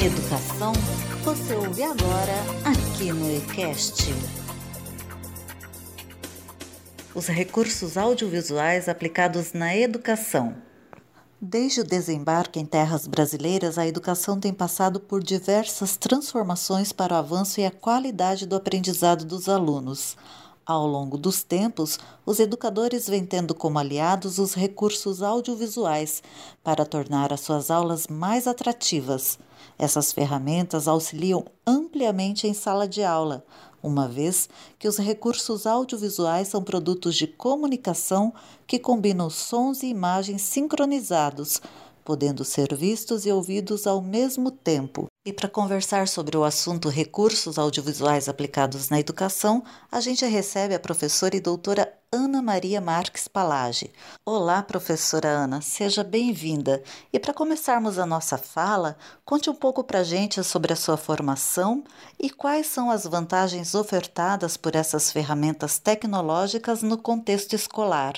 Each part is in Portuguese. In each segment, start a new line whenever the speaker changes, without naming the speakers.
Educação você ouve agora aqui no eCast. Os recursos audiovisuais aplicados na educação. Desde o desembarque em terras brasileiras, a educação tem passado por diversas transformações para o avanço e a qualidade do aprendizado dos alunos. Ao longo dos tempos, os educadores vêm tendo como aliados os recursos audiovisuais para tornar as suas aulas mais atrativas. Essas ferramentas auxiliam ampliamente em sala de aula, uma vez que os recursos audiovisuais são produtos de comunicação que combinam sons e imagens sincronizados, podendo ser vistos e ouvidos ao mesmo tempo. E para conversar sobre o assunto recursos audiovisuais aplicados na educação, a gente recebe a professora e doutora Ana Maria Marques Palage. Olá, professora Ana, seja bem-vinda. E para começarmos a nossa fala, conte um pouco para a gente sobre a sua formação e quais são as vantagens ofertadas por essas ferramentas tecnológicas no contexto escolar.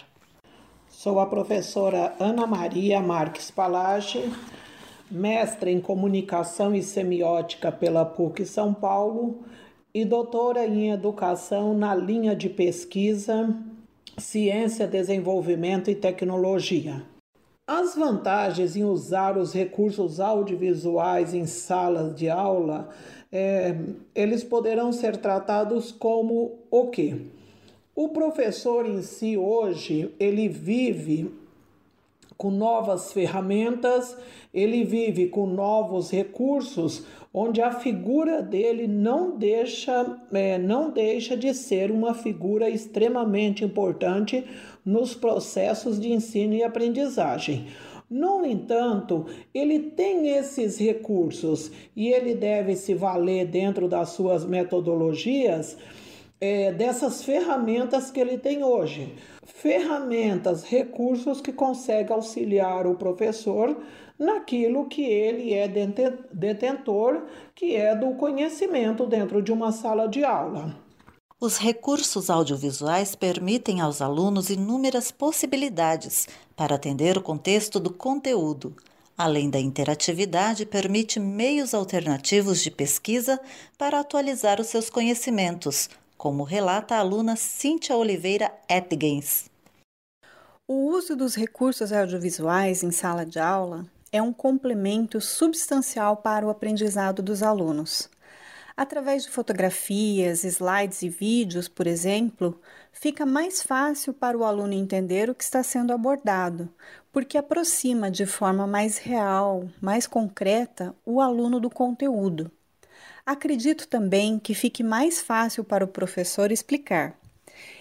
Sou a professora Ana Maria Marques Palage, mestre em comunicação e semiótica pela PUC São Paulo e doutora em educação na linha de pesquisa Ciência, Desenvolvimento e Tecnologia. As vantagens em usar os recursos audiovisuais em salas de aula, é, eles poderão ser tratados como o quê? O professor em si hoje, ele vive com novas ferramentas, ele vive com novos recursos, onde a figura dele não deixa, é, não deixa de ser uma figura extremamente importante nos processos de ensino e aprendizagem. No entanto, ele tem esses recursos e ele deve se valer dentro das suas metodologias é, dessas ferramentas que ele tem hoje. Ferramentas, recursos que conseguem auxiliar o professor naquilo que ele é detentor, que é do conhecimento dentro de uma sala de aula.
Os recursos audiovisuais permitem aos alunos inúmeras possibilidades para atender o contexto do conteúdo. Além da interatividade, permite meios alternativos de pesquisa para atualizar os seus conhecimentos, como relata a aluna Cíntia Oliveira Etgens.
O uso dos recursos audiovisuais em sala de aula é um complemento substancial para o aprendizado dos alunos. Através de fotografias, slides e vídeos, por exemplo, fica mais fácil para o aluno entender o que está sendo abordado, porque aproxima de forma mais real, mais concreta, o aluno do conteúdo. Acredito também que fique mais fácil para o professor explicar.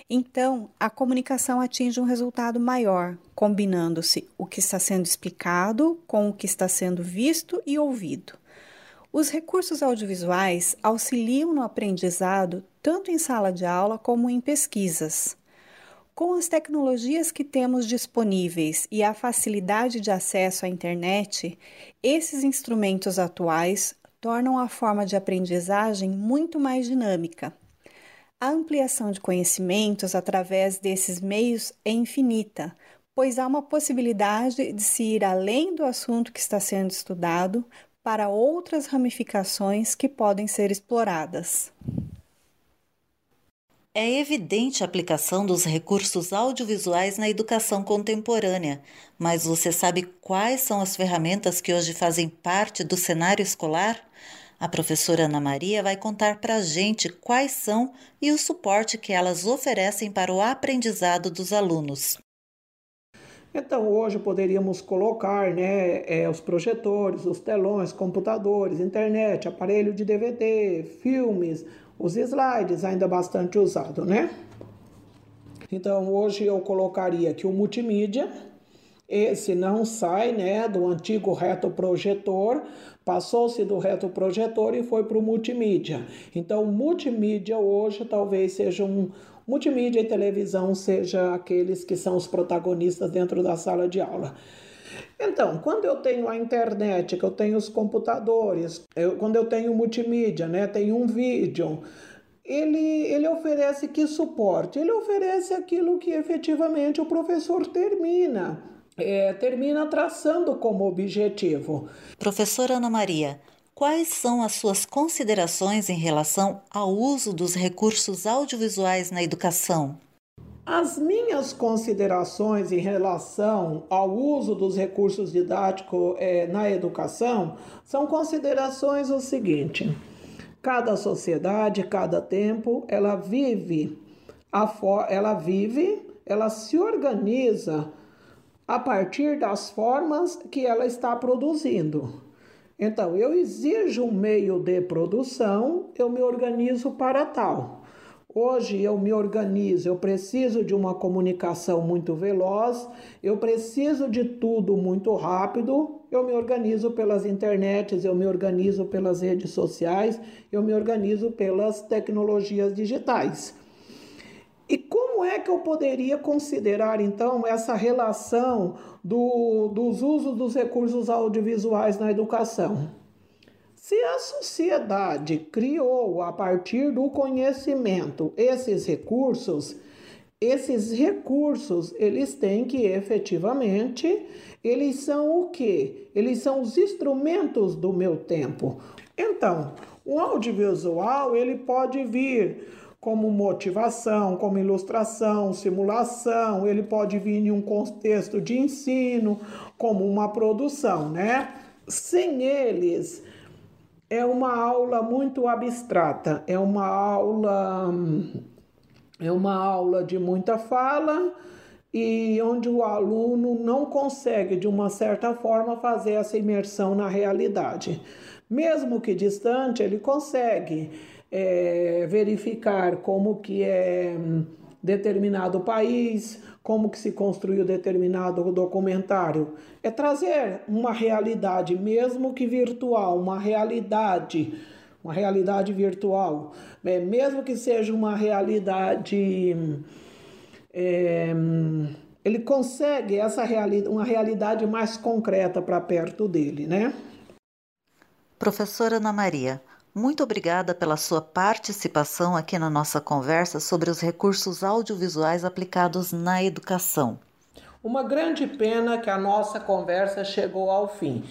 Então, a comunicação atinge um resultado maior, combinando-se o que está sendo explicado com o que está sendo visto e ouvido. Os recursos audiovisuais auxiliam no aprendizado tanto em sala de aula como em pesquisas. Com as tecnologias que temos disponíveis e a facilidade de acesso à internet, esses instrumentos atuais tornam a forma de aprendizagem muito mais dinâmica. A ampliação de conhecimentos através desses meios é infinita, pois há uma possibilidade de se ir além do assunto que está sendo estudado para outras ramificações que podem ser exploradas.
É evidente a aplicação dos recursos audiovisuais na educação contemporânea, mas você sabe quais são as ferramentas que hoje fazem parte do cenário escolar? A professora Ana Maria vai contar para a gente quais são e o suporte que elas oferecem para o aprendizado dos alunos.
Então, hoje poderíamos colocar né, é, os projetores, os telões, computadores, internet, aparelho de DVD, filmes, os slides ainda bastante usado, né? Então hoje eu colocaria que o multimídia, esse não sai, né, do antigo retroprojetor, passou-se do retroprojetor e foi para o multimídia. Então multimídia hoje talvez seja um multimídia e televisão seja aqueles que são os protagonistas dentro da sala de aula. Então, quando eu tenho a internet, que eu tenho os computadores, eu, quando eu tenho multimídia, né, tenho um vídeo, ele, ele oferece que suporte? Ele oferece aquilo que efetivamente o professor termina. É, termina traçando como objetivo.
Professora Ana Maria, quais são as suas considerações em relação ao uso dos recursos audiovisuais na educação?
As minhas considerações em relação ao uso dos recursos didáticos é, na educação são considerações o seguinte: cada sociedade, cada tempo, ela vive, ela vive, ela se organiza a partir das formas que ela está produzindo. Então, eu exijo um meio de produção, eu me organizo para tal. Hoje eu me organizo, eu preciso de uma comunicação muito veloz, eu preciso de tudo muito rápido, eu me organizo pelas internets, eu me organizo pelas redes sociais, eu me organizo pelas tecnologias digitais. E como é que eu poderia considerar então essa relação do, dos usos dos recursos audiovisuais na educação? Se a sociedade criou a partir do conhecimento esses recursos, esses recursos, eles têm que efetivamente, eles são o quê? Eles são os instrumentos do meu tempo. Então, o audiovisual, ele pode vir como motivação, como ilustração, simulação, ele pode vir em um contexto de ensino, como uma produção, né? Sem eles, é uma aula muito abstrata, é uma aula é uma aula de muita fala e onde o aluno não consegue de uma certa forma fazer essa imersão na realidade. Mesmo que distante, ele consegue é, verificar como que é determinado país, como que se construiu determinado documentário. É trazer uma realidade, mesmo que virtual, uma realidade, uma realidade virtual, é, mesmo que seja uma realidade. É, ele consegue essa realidade, uma realidade mais concreta para perto dele, né?
Professora Ana Maria, muito obrigada pela sua participação aqui na nossa conversa sobre os recursos audiovisuais aplicados na educação.
Uma grande pena que a nossa conversa chegou ao fim.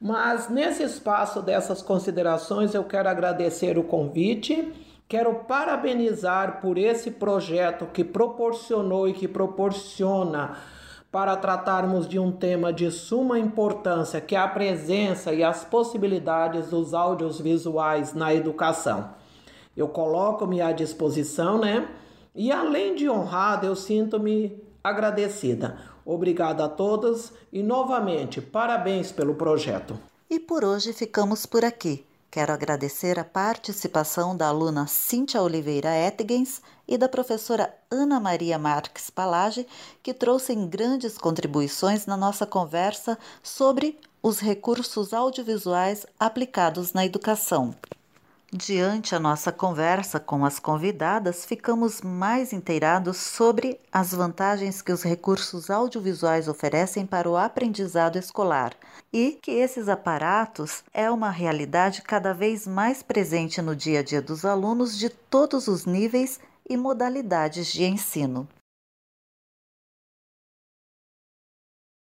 Mas nesse espaço dessas considerações eu quero agradecer o convite, quero parabenizar por esse projeto que proporcionou e que proporciona para tratarmos de um tema de suma importância, que é a presença e as possibilidades dos áudios visuais na educação. Eu coloco-me à disposição, né? E além de honrada, eu sinto-me agradecida. Obrigada a todos e novamente parabéns pelo projeto.
E por hoje ficamos por aqui. Quero agradecer a participação da aluna Cíntia Oliveira Etgens e da professora Ana Maria Marques Palage, que trouxeram grandes contribuições na nossa conversa sobre os recursos audiovisuais aplicados na educação. Diante a nossa conversa com as convidadas, ficamos mais inteirados sobre as vantagens que os recursos audiovisuais oferecem para o aprendizado escolar e que esses aparatos é uma realidade cada vez mais presente no dia a dia dos alunos de todos os níveis e modalidades de ensino.